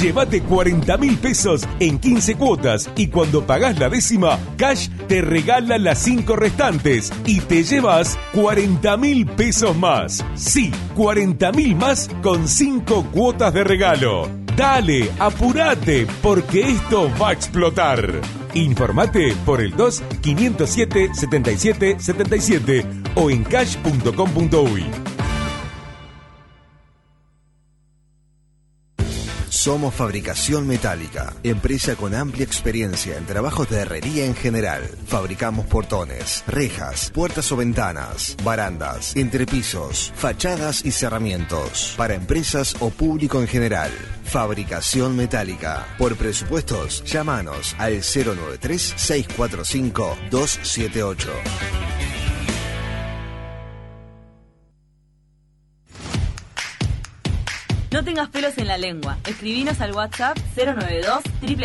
Llévate 40 mil pesos en 15 cuotas y cuando pagás la décima, Cash te regala las 5 restantes y te llevas 40 mil pesos más. Sí, 40 mil más con 5 cuotas de regalo. Dale, apurate, porque esto va a explotar. Informate por el 2 507 77 77 o en cash.com.uy. Somos Fabricación Metálica, empresa con amplia experiencia en trabajos de herrería en general. Fabricamos portones, rejas, puertas o ventanas, barandas, entrepisos, fachadas y cerramientos para empresas o público en general. Fabricación Metálica. Por presupuestos, llámanos al 093 645 278. No tengas pelos en la lengua. Escribinos al WhatsApp 092 000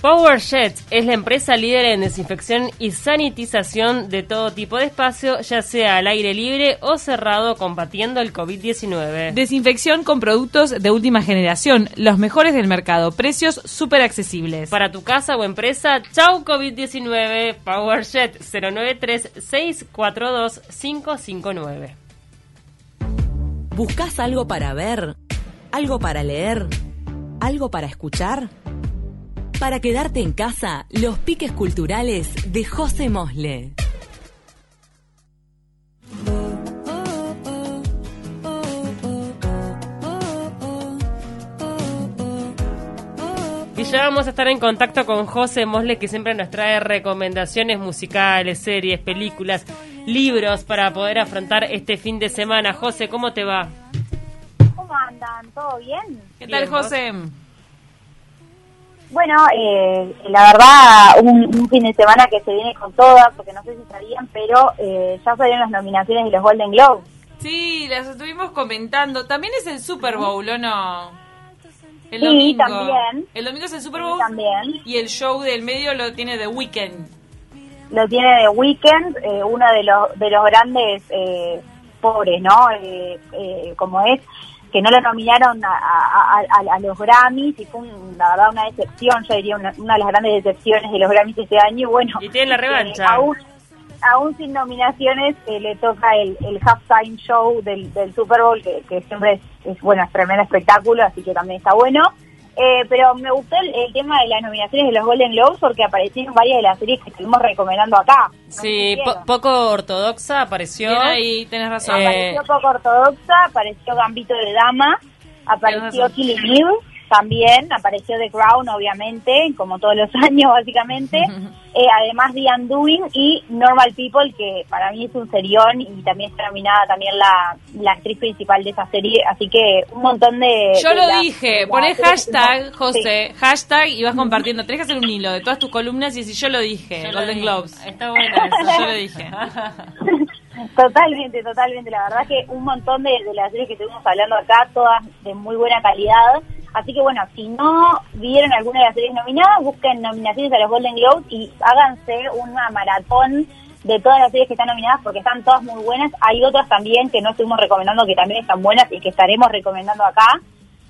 PowerJet es la empresa líder en desinfección y sanitización de todo tipo de espacio, ya sea al aire libre o cerrado, combatiendo el COVID-19. Desinfección con productos de última generación, los mejores del mercado, precios súper accesibles. Para tu casa o empresa, chau COVID-19, PowerJet 093-642-559. ¿Buscas algo para ver? ¿Algo para leer? ¿Algo para escuchar? Para quedarte en casa, los piques culturales de José Mosle. Y ya vamos a estar en contacto con José Mosle, que siempre nos trae recomendaciones musicales, series, películas, libros para poder afrontar este fin de semana. José, ¿cómo te va? ¿Cómo andan? ¿Todo bien? ¿Qué tal, Bien, ¿vos? Bueno, eh, la verdad, un, un fin de semana que se viene con todas, porque no sé si sabían, pero eh, ya salieron las nominaciones de los Golden Globes. Sí, las estuvimos comentando. También es el Super Bowl, ¿o no? El Sí, domingo. también. El domingo es el Super Sí, Bowl. también. Y el show del medio lo tiene The Weeknd. Lo tiene The Weeknd, eh, uno de los, de los grandes eh, pobres, ¿no? Eh, eh, como es, que no lo nominaron a, a- a- a los Grammys y fue, un- la verdad, una decepción, yo diría una, una de las grandes decepciones de los Grammys este año. Y bueno, Y tienen la revancha. Eh, aún, aún sin nominaciones eh, le toca el, el halftime show del, del Super Bowl, que, que siempre es, es, bueno, es tremendo espectáculo, así que también está bueno. Eh, pero me gustó el, el tema de las nominaciones de los Golden Globes porque aparecieron varias de las series que estuvimos recomendando acá. Sí, po- poco ortodoxa apareció. Bien ahí, tenés razón. Eh, Apareció poco ortodoxa, apareció Gambito de Dama, apareció. Killing Eve también, apareció The Crown, obviamente, como todos los años, básicamente. Eh, además de Undoing y Normal People, que para mí es un serión y también está nominada también la, la actriz principal de esa serie. Así que un montón de. Yo de lo la- dije, poné serie- hashtag, Sí. José, hashtag y vas compartiendo. Tenés que hacer un hilo de todas tus columnas y decir yo lo dije, Yo lo Golden dije. Globes. Está bueno eso. Yo lo dije. Totalmente, totalmente. La verdad que un montón de, de las series que estuvimos hablando acá, todas de muy buena calidad. Así que bueno, si no vieron alguna de las series nominadas, busquen nominaciones a los Golden Globes y háganse una maratón de todas las series que están nominadas porque están todas muy buenas. Hay otras también que no estuvimos recomendando que también están buenas y que estaremos recomendando acá.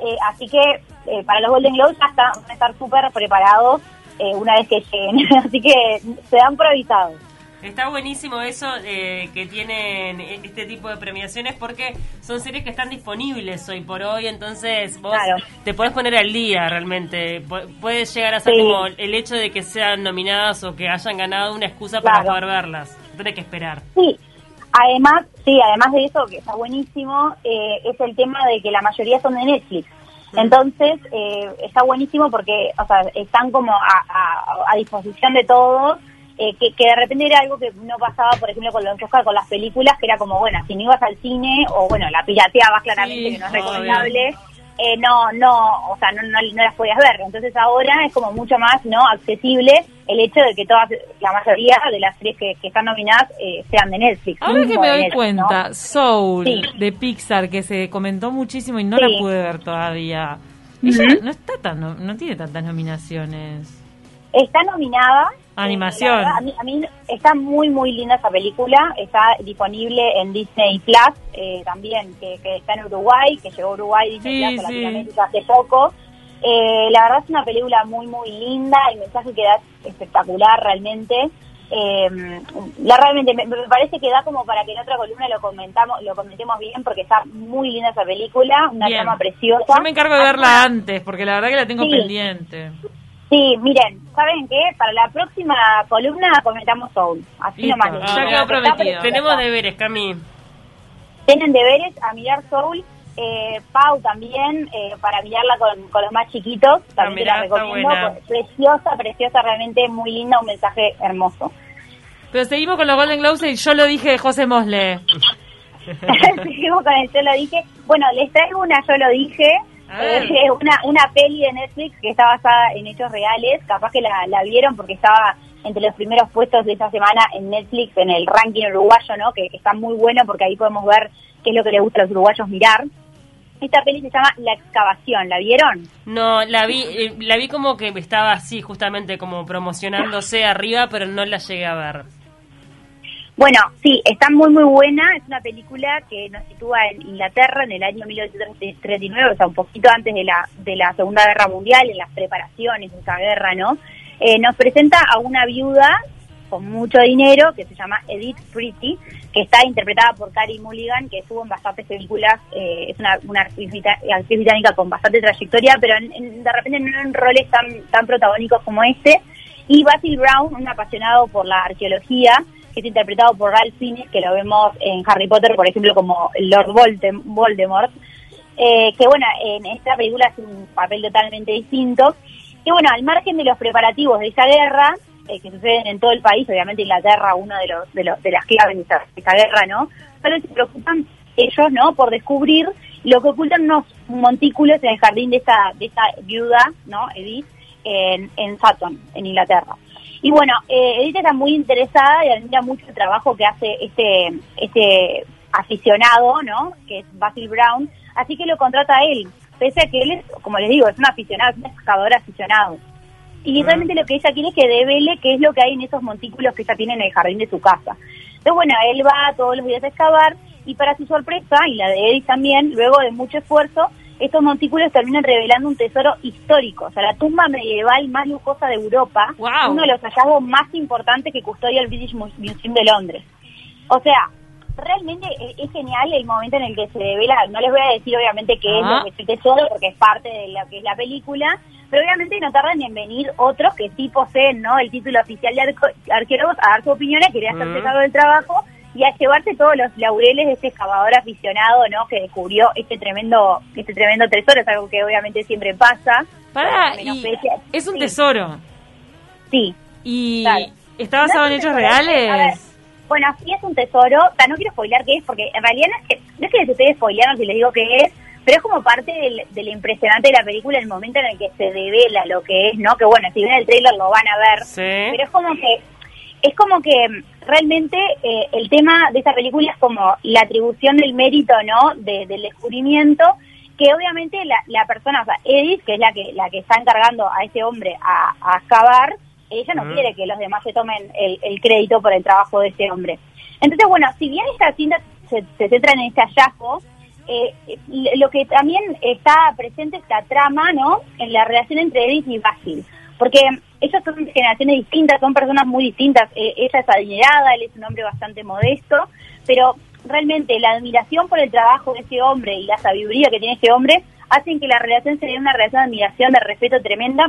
Eh, así que eh, para los Golden Globes ya está- van a estar súper preparados eh, una vez que lleguen. así que se dan por avisados. Está buenísimo eso eh, que tienen este tipo de premiaciones porque son series que están disponibles hoy por hoy, entonces vos Claro. te podés poner al día realmente. Pu- Puedes llegar a ser Sí. como el hecho de que sean nominadas o que hayan ganado una excusa para poder verlas. Tenés que esperar. Sí, además, sí, además de eso, que está buenísimo, eh, es el tema de que la mayoría son de Netflix. Entonces, eh, está buenísimo porque, o sea, están como a, a- a disposición de todos, eh, que, que de repente era algo que no pasaba, por ejemplo, con los Oscar, con las películas, que era como, bueno, si no ibas al cine, o bueno, la pirateabas claramente, Sí, que no es recomendable, eh, no, no, o sea, no, no, no las podías ver. Entonces ahora es como mucho más, ¿no?, accesible el hecho de que todas, la mayoría de las series que, que están nominadas eh, sean de Netflix. Ahora que me doy Netflix, cuenta, ¿no? Soul Sí. de Pixar que se comentó muchísimo y no Sí. la pude ver todavía. Ella no está tan, no, no tiene tantas nominaciones. Está nominada. Animación. Verdad, a, mí, a mí está muy, muy linda esa película. Está disponible en Disney Plus eh, también, que, que está en Uruguay, que llegó a Uruguay Disney Sí, Plus a sí. Latinoamérica hace poco. Eh, la verdad es una película muy, muy linda, el mensaje que da es espectacular realmente. Eh, la realmente me, me parece que da como para que en otra columna lo comentamos lo comentemos bien porque está muy linda esa película una Bien. trama preciosa Yo me encargo de verla antes, porque la verdad que la tengo Sí. pendiente. Sí, miren, ¿saben qué? Para la próxima columna comentamos Soul. Así Listo, nomás. les ya quedó prometido. Tenemos deberes, Cami. Tienen deberes a mirar Soul. Eh, Pau también, eh, para mirarla con, con los más chiquitos. También mirá, te la está recomiendo. Preciosa, preciosa, realmente muy linda, un mensaje hermoso. Pero seguimos con los Golden Globes y yo lo dije de José Mosle. Seguimos con el Yo lo dije. Bueno, les traigo una Yo lo dije. Eh, una, una peli de Netflix que está basada en hechos reales. Capaz que la, la vieron porque estaba entre los primeros puestos de esta semana en Netflix en el ranking uruguayo, ¿no? Que, que está muy bueno porque ahí podemos ver qué es lo que le gusta a los uruguayos mirar. Esta peli se llama La Excavación, ¿la vieron? No, la vi, eh, la vi como que estaba así, justamente como promocionándose arriba, pero no la llegué a ver. Bueno, sí, está muy muy buena. Es una película que nos sitúa en Inglaterra en el año 1939, o sea, un poquito antes de la de la Segunda Guerra Mundial, en las preparaciones de esa guerra, ¿no? Eh, nos presenta a una viuda con mucho dinero que se llama Edith Pretty, que está interpretada por Carey Mulligan, que estuvo en bastantes películas, eh, es una, una actriz, británica con bastante trayectoria, pero en- en- de repente no en roles tan, tan protagónicos como este. Y Basil Brown, un apasionado por la arqueología, que es interpretado por Ralph Fiennes, que lo vemos en Harry Potter, por ejemplo, como Lord Voldem- Voldemort, eh, que bueno, en esta película hace un papel totalmente distinto. Y bueno, al margen de los preparativos de esa guerra, eh, que suceden en todo el país, obviamente Inglaterra, uno de los de, los, de las claves de esa, de esa guerra, ¿no? Solo se preocupan ellos, ¿no? Por descubrir lo que ocultan unos montículos en el jardín de esta, de esta viuda, ¿no? Edith, en, en Sutton, en Inglaterra. Y bueno, eh, Edith está muy interesada y admira mucho el trabajo que hace este, este aficionado, ¿no? Que es Basil Brown, así que lo contrata a él, pese a que él es, como les digo, es un aficionado, es un excavador aficionado. Y realmente lo que ella quiere es que devele qué es lo que hay en esos montículos que ella tiene en el jardín de su casa. Entonces, bueno, él va todos los días a excavar y para su sorpresa, y la de Edith también, luego de mucho esfuerzo, estos montículos terminan revelando un tesoro histórico, o sea, la tumba medieval más lujosa de Europa, uno de los hallazgos más importantes que custodia el British Mu- Museum de Londres. O sea, realmente e- es genial el momento en el que se devela, no les voy a decir obviamente qué es lo que es el tesoro, porque es parte de lo que es la película, pero obviamente no tardan en venir otros que sí poseen ¿no? el título oficial de arqueólogos a dar su opinión, a querer hacerse cargo del trabajo y a llevarse todos los laureles de este excavador aficionado ¿no? que descubrió este tremendo este tremendo tesoro, es algo que obviamente siempre pasa. Para, es un sí. tesoro. Sí. Y Claro. está basado en No hechos tesoro, a ver, reales. Bueno, sí es un tesoro. O sea, no quiero spoilear qué es, porque en realidad no es que, no es que les estoy spoileando si les digo qué es, pero es como parte del, de lo impresionante de la película, el momento en el que se devela lo que es, ¿no? Que bueno, si ven el trailer lo van a ver. Pero es como que es como que mm, realmente eh, el tema de esa película es como la atribución del mérito, ¿no? De- del descubrimiento que obviamente la, la persona, o sea, Edith, que es la que la que está encargando a ese hombre a, a excavar, ella no quiere que los demás se tomen el, el crédito por el trabajo de ese hombre. Entonces, bueno, si bien esta cinta se, se centra en este hallazgo, eh, lo que también está presente es la trama, ¿no? En la relación entre Edith y Basil. Porque ellos son generaciones distintas, son personas muy distintas. Eh, ella es adinerada, él es un hombre bastante modesto, pero realmente la admiración por el trabajo de ese hombre y la sabiduría que tiene ese hombre hacen que la relación sea una relación de admiración, de respeto tremenda,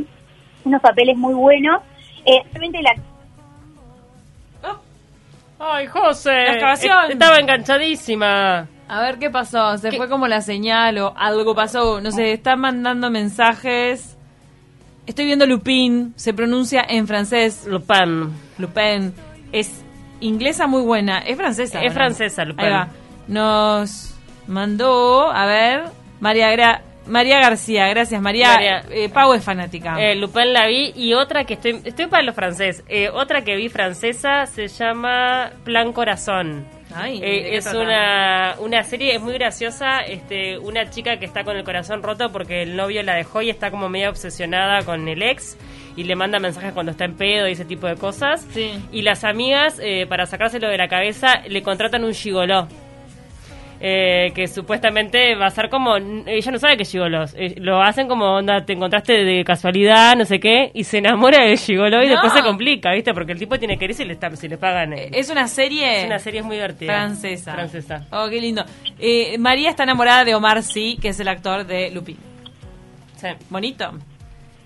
unos papeles muy buenos. Eh, realmente la Ay, José. La excavación. est- Estaba enganchadísima. A ver qué pasó. Se fue como la señal o algo pasó. No sé, están mandando mensajes. Estoy viendo Lupin. Se pronuncia en francés. Lupin. Lupin. Es inglesa muy buena. Es francesa. Es francesa, Lupin. Ahí va. Nos mandó, a ver, María Gra- María García. Gracias, María. María. Eh, Pau es fanática. Eh, Lupin la vi y otra que estoy estoy para lo francés. Eh, otra que vi francesa se llama Plan Corazón. Ay, Eh, ¿de qué es una, una serie es muy graciosa, este una chica que está con el corazón roto porque el novio la dejó y está como medio obsesionada con el ex y le manda mensajes cuando está en pedo y ese tipo de cosas. Y las amigas, eh, para sacárselo de la cabeza, le contratan un gigoló. Eh, que supuestamente va a ser como ella no sabe que es gigolos eh, lo hacen como onda te encontraste de casualidad no sé qué y se enamora del gigolo y No. después se complica viste porque el tipo tiene que ir si le está, si le pagan eh. Es una serie es una serie muy divertida francesa. francesa Oh, qué lindo. Eh, María está enamorada de Omar Sy, que es el actor de Lupin. Sí. Bonito.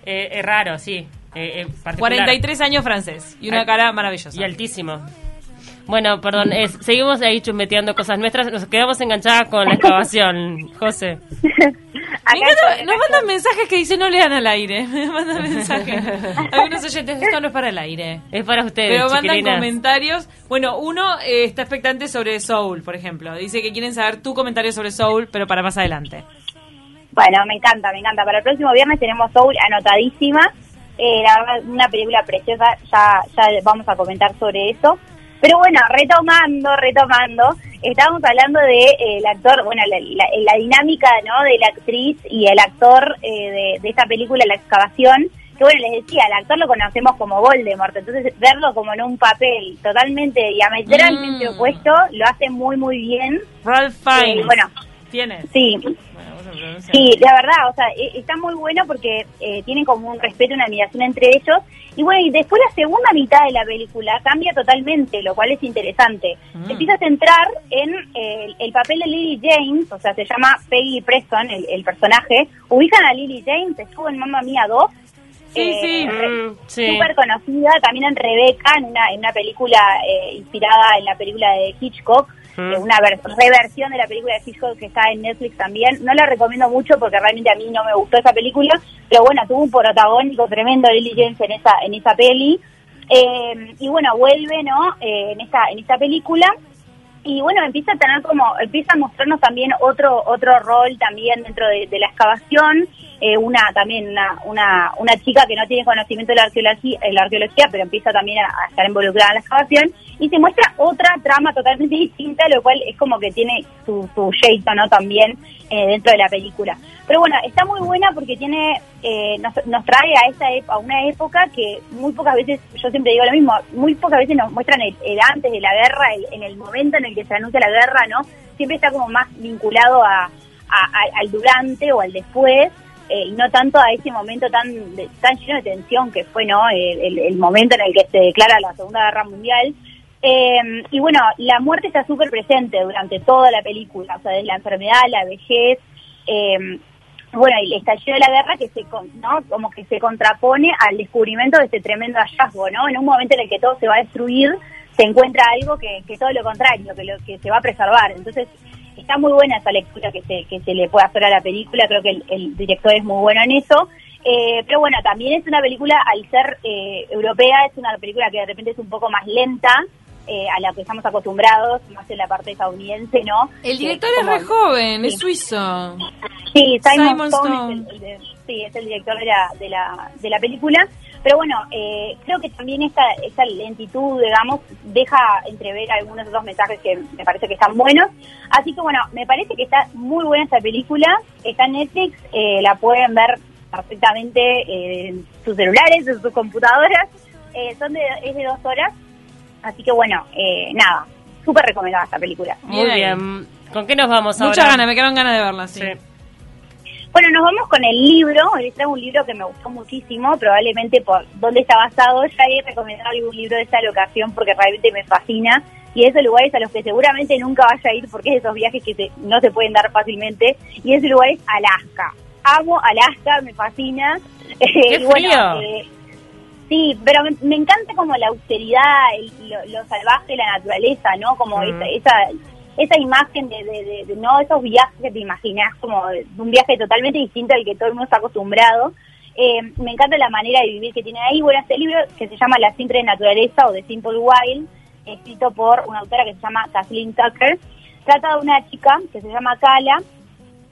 Eh, es raro sí eh, eh, particular. 43 años francés y una Ay, cara maravillosa. y altísimo bueno, perdón, es- seguimos ahí chusmeteando cosas nuestras, nos quedamos enganchadas con la excavación, José. Nos mandan mensajes que dicen no lean al aire. Mandan mensajes. Algunos oyentes, esto no es para el aire. Es para ustedes, Pero mandan comentarios. Bueno, uno eh, está expectante sobre Soul, por ejemplo. Dice que quieren saber tu comentario sobre Soul, pero para más adelante. Bueno, me encanta, me encanta. Para el próximo viernes tenemos Soul anotadísima. Eh, la verdad, una película preciosa. Ya, ya vamos a comentar sobre eso. Pero bueno, retomando, retomando, estábamos hablando de eh, el actor, bueno, la, la- la dinámica, ¿no? De la actriz y el actor eh, de, de esta película, La Excavación. Que bueno, les decía, el actor lo conocemos como Voldemort, entonces verlo como en un papel totalmente diametralmente Mm. opuesto lo hace muy, muy bien. Ralph Eh, Fiennes. bueno, ¿Tienes? Sí. Sí, la verdad, o sea, e- está muy bueno porque eh, tienen como un respeto, una admiración entre ellos. Y bueno, y después la segunda mitad de la película cambia totalmente, lo cual es interesante. Mm. Empieza a centrar en eh, el, el papel de Lily James, o sea, se llama Peggy Preston, el, el personaje. Ubican a Lily James, estuvo en Mamma Mía 2. Sí, sí. re- Mm, sí. Súper conocida, también en Rebeca, en una, en una película eh, inspirada en la película de Hitchcock. Mm. una ver- reversión de la película de Hitchcock que está en Netflix también. No la recomiendo mucho porque realmente a mí no me gustó esa película, pero bueno, tuvo un protagónico tremendo Lily James en esa en esa peli. Eh, y bueno, vuelve, ¿no? Eh, en esta en esta película y bueno empieza a tener como empieza a mostrarnos también otro otro rol también dentro de, la excavación. Eh, una también una, una una chica que no tiene conocimiento de la arqueología de la arqueología pero empieza también a, a estar involucrada en la excavación. Y se muestra otra trama totalmente distinta lo cual es como que tiene su su jeito no también eh, dentro de la película. Pero bueno está muy buena porque tiene eh, nos, trae a esa a una época que muy pocas veces yo siempre digo lo mismo muy pocas veces nos muestran el, el antes de la guerra el- en el momento en el que se anuncia la guerra no siempre está como más vinculado a, al durante o al después eh, y no tanto a ese momento tan tan lleno de tensión que fue no el, momento en el que se declara la segunda guerra mundial. Eh, y bueno, la muerte está súper presente durante toda la película, o sea, de la enfermedad, la vejez, eh, bueno, el estallido de la guerra que se, ¿no? Como que se contrapone al descubrimiento de este tremendo hallazgo, ¿no? En un momento en el que todo se va a destruir, se encuentra algo que, que todo lo contrario, que lo que se va a preservar. Entonces, está muy buena esa lectura que se, que se le puede hacer a la película, creo que el, el director es muy bueno en eso. Eh, pero bueno, también es una película, al ser eh, europea, es una película que de repente es un poco más lenta, eh, a la que estamos acostumbrados, más en la parte estadounidense, ¿no? El director es como- re joven, es Sí. suizo. Sí, Simon, Simon Stone, Stone. Es, el, de- sí, es el director de la, de la, de la película. Pero bueno, eh, creo que también esta, esta lentitud, digamos, deja entrever algunos otros mensajes que me parece que están buenos. Así que bueno, me parece que está muy buena esta película. Está en Netflix, eh, la pueden ver perfectamente eh, en sus celulares, en sus computadoras. Eh, son de, es de dos horas. Así que bueno, eh, nada, súper recomendada esta película. Muy bien. ¿Con qué nos vamos ahora? Muchas ganas, me quedaron ganas de verla, sí. Bueno, nos vamos con el libro. Les traigo un libro que me gustó muchísimo, probablemente por dónde está basado. Ya he recomendado algún libro de esta locación porque realmente me fascina. Y esos lugares a los que seguramente nunca vaya a ir porque es de esos viajes que se- no se pueden dar fácilmente. Y ese lugar es Alaska. Amo Alaska, me fascina. ¡Qué y bueno, frío! eh, Sí, pero me, me encanta como la austeridad, el- lo, lo salvaje de la naturaleza, ¿no? Como Mm. esa, esa esa imagen de, de, de- de, no esos viajes que te imaginas como de un viaje totalmente distinto al que todo el mundo está acostumbrado. Eh, me encanta la manera de vivir que tiene ahí. Bueno, este libro que se llama La simple naturaleza o The Simple Wild, escrito por una autora que se llama Kathleen Tucker, trata de una chica que se llama Kala,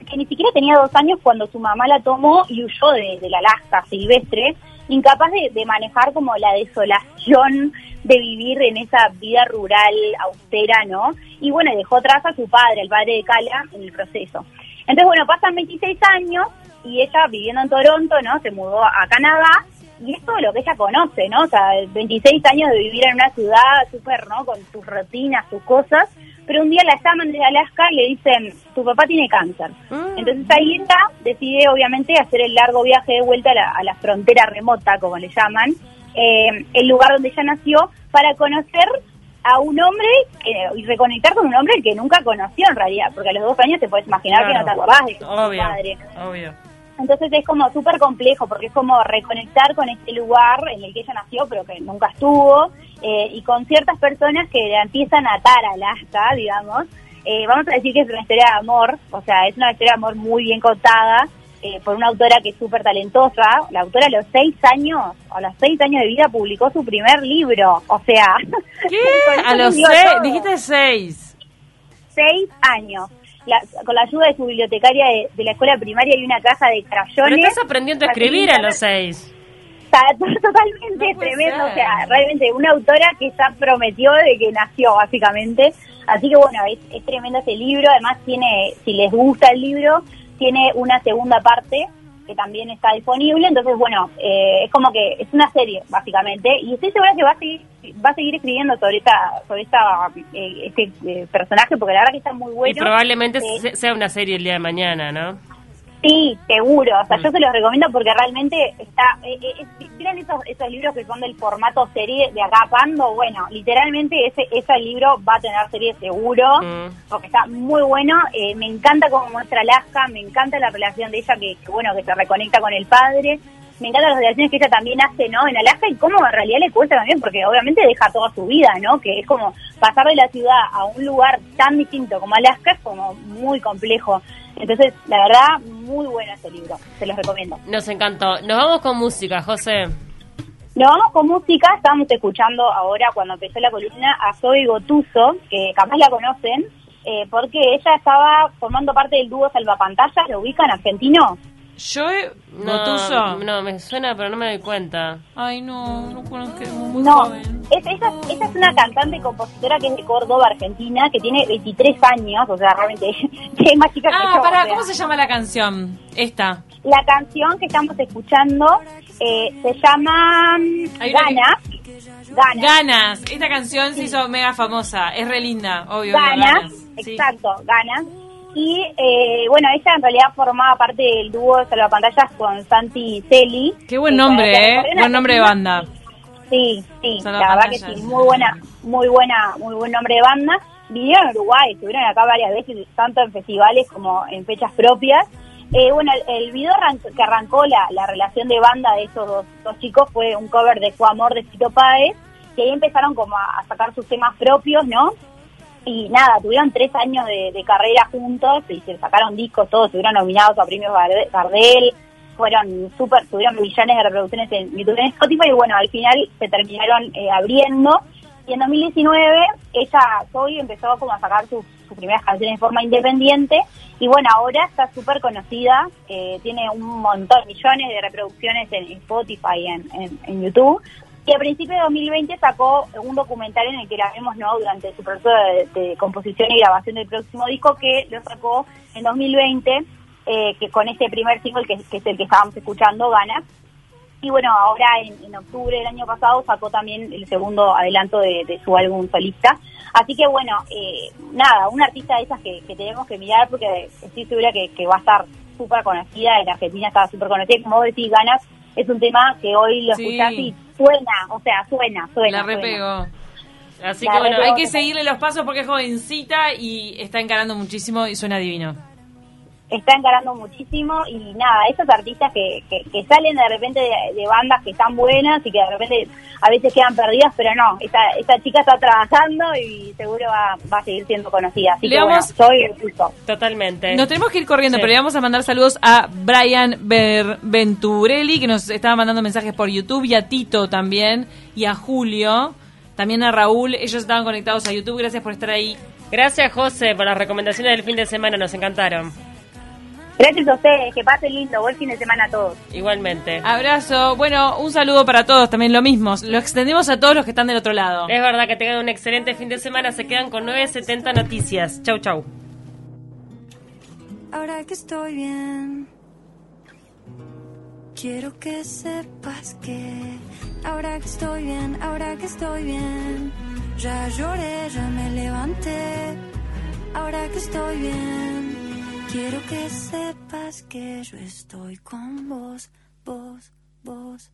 que ni siquiera tenía dos años cuando su mamá la tomó y huyó de, del Alaska silvestre, incapaz de, manejar como la desolación de vivir en esa vida rural austera, ¿no? Y bueno, dejó atrás a su padre, el padre de Kala, en el proceso. Entonces, bueno, pasan 26 años y ella viviendo en Toronto, ¿no? Se mudó a Canadá y es todo lo que ella conoce, ¿no? O sea, 26 años de vivir en una ciudad súper, ¿no? Con sus rutinas, sus cosas, pero un día la llaman desde Alaska y le dicen, tu papá tiene cáncer. Entonces ahí ella decide obviamente hacer el largo viaje de vuelta a la, a la frontera remota, como le llaman, eh, el lugar donde ella nació, para conocer a un hombre que- y reconectar con un hombre que nunca conoció en realidad, porque a los dos años te puedes imaginar que no te acordás de tu padre. obvio. Entonces es como súper complejo porque es como reconectar con este lugar en el que ella nació pero que nunca estuvo eh, y con ciertas personas que la empiezan a atar a Alaska, digamos. Eh, vamos a decir que es una historia de amor, o sea, es una historia de amor muy bien contada eh, por una autora que es súper talentosa. La autora a los seis años, a los seis años de vida publicó su primer libro, o sea... eso A los seis, todo dijiste seis. seis años. La- con la ayuda de su bibliotecaria de, de la escuela primaria y una caja de crayones. Pero estás aprendiendo a escribir a los seis. Totalmente tremendo, o sea, realmente una autora que ya prometió de que nació, básicamente. Así que bueno, es, es tremendo ese libro. Además tiene, si les gusta el libro, tiene una segunda parte que también está disponible. Entonces, bueno, eh, es como que es una serie, básicamente. Y estoy segura que va a seguir, va a seguir escribiendo sobre esta, sobre esta, eh, este eh, personaje, porque la verdad que está muy bueno. y probablemente Eh, se- sea una serie el día de mañana, ¿no? Sí, seguro. O sea, Mm. yo se los recomiendo porque realmente está. Eh, eh, es- ¿Tienen esos, esos libros que son del formato serie de acá Pando? Bueno, literalmente ese, ese libro va a tener serie seguro Mm. porque está muy bueno. Eh, me encanta cómo muestra Alaska, me encanta la relación de ella que, que, bueno, que se reconecta con el padre. Me encantan las relaciones que ella también hace, ¿no? En Alaska y cómo en realidad le cuesta también, porque obviamente deja toda su vida, ¿no? Que es como pasar de la ciudad a un lugar tan distinto como Alaska es como muy complejo. Entonces, la verdad, muy bueno ese libro. Se los recomiendo. Nos encantó. Nos vamos con música, José. Nos vamos con música, estábamos escuchando ahora cuando empezó la columna a Zoe Gotuso, que capaz la conocen, eh, porque ella estaba formando parte del dúo Salvapantallas, ¿lo ubican argentino? Yo No, Gotuso. no, me suena, pero no me doy cuenta. Ay, no, no conozco. Muy No, joven. es, ella, ella es una cantante y compositora que es de Córdoba, Argentina, que tiene 23 años, o sea, realmente es más chica que Ah, yo. pará, o sea. ¿cómo se llama la canción? Esta. La canción que estamos escuchando eh, se llama mm, que- Ganas. Ganas. Esta canción se hizo mega famosa. Es re linda, obvio. obvio, Ganas, Sí. exacto, Ganas. Y eh, bueno, ella en realidad formaba parte del dúo de Salvapantallas con Santi Celi. Qué buen nombre, ¿eh? Buen nombre de banda. Sí, sí, la verdad que sí, muy buena, muy buena, muy buen nombre de banda. Vinieron a Uruguay, estuvieron acá varias veces, tanto en festivales como en fechas propias. Eh, bueno, el, el video que arrancó la, la relación de banda de esos dos, dos chicos fue un cover de Fue Amor de Fito Páez, que ahí empezaron como a, a sacar sus temas propios, ¿no? Y nada, tuvieron tres años de, carrera juntos y se sacaron discos, todos estuvieron nominados a premios Garde- Gardel, fueron súper, tuvieron millones de reproducciones en YouTube en Spotify y bueno, al final se terminaron eh, abriendo. Y en 2019 ella, Zoe, empezó como a sacar sus, sus primeras canciones de forma independiente y bueno, ahora está súper conocida, eh, tiene un montón, millones de reproducciones en Spotify y en, en, en YouTube y a principios de 2020 sacó un documental en el que la vemos ¿no? durante su proceso de, composición y grabación del próximo disco que lo sacó en 2020 eh, que con este primer single que, es el que estábamos escuchando, Ganas. Y bueno, ahora en, octubre del año pasado sacó también el segundo adelanto de, su álbum solista. Así que bueno, eh, nada, una artista de esas que, tenemos que mirar porque estoy segura que, que va a estar súper conocida, en Argentina está súper conocida. Como vos decís, Ganas es un tema que hoy lo Sí. escuchás y suena, o sea, suena, suena. La repegó. Así La que bueno, hay que seguirle los pasos porque es jovencita y está encarando muchísimo y suena divino. Está encarando muchísimo y nada, esos artistas que, que, que salen de repente de, de bandas que están buenas y que de repente a veces quedan perdidas, pero no, esta, esta chica está trabajando y seguro va, va a seguir siendo conocida. Así Le que vamos- bueno, soy el pulso. Totalmente. Nos tenemos que ir corriendo, Sí. pero le vamos a mandar saludos a Brian Ber- Venturelli, que nos estaba mandando mensajes por YouTube, y a Tito también, y a Julio, también a Raúl. Ellos estaban conectados a YouTube. Gracias por estar ahí. Gracias, José, por las recomendaciones del fin de semana. Nos encantaron. Gracias a ustedes, que pasen lindo, buen fin de semana a todos. Igualmente. Abrazo. Bueno, un saludo para todos, también lo mismo. Lo extendemos a todos los que están del otro lado. Es verdad que tengan un excelente fin de semana. Se quedan con 970 noticias. Chau, chau. Ahora que estoy bien, quiero que sepas que ahora que estoy bien, ahora que estoy bien, ya lloré, ya me levanté. ahora que estoy bien, quiero que sepas que yo estoy con vos, vos, vos.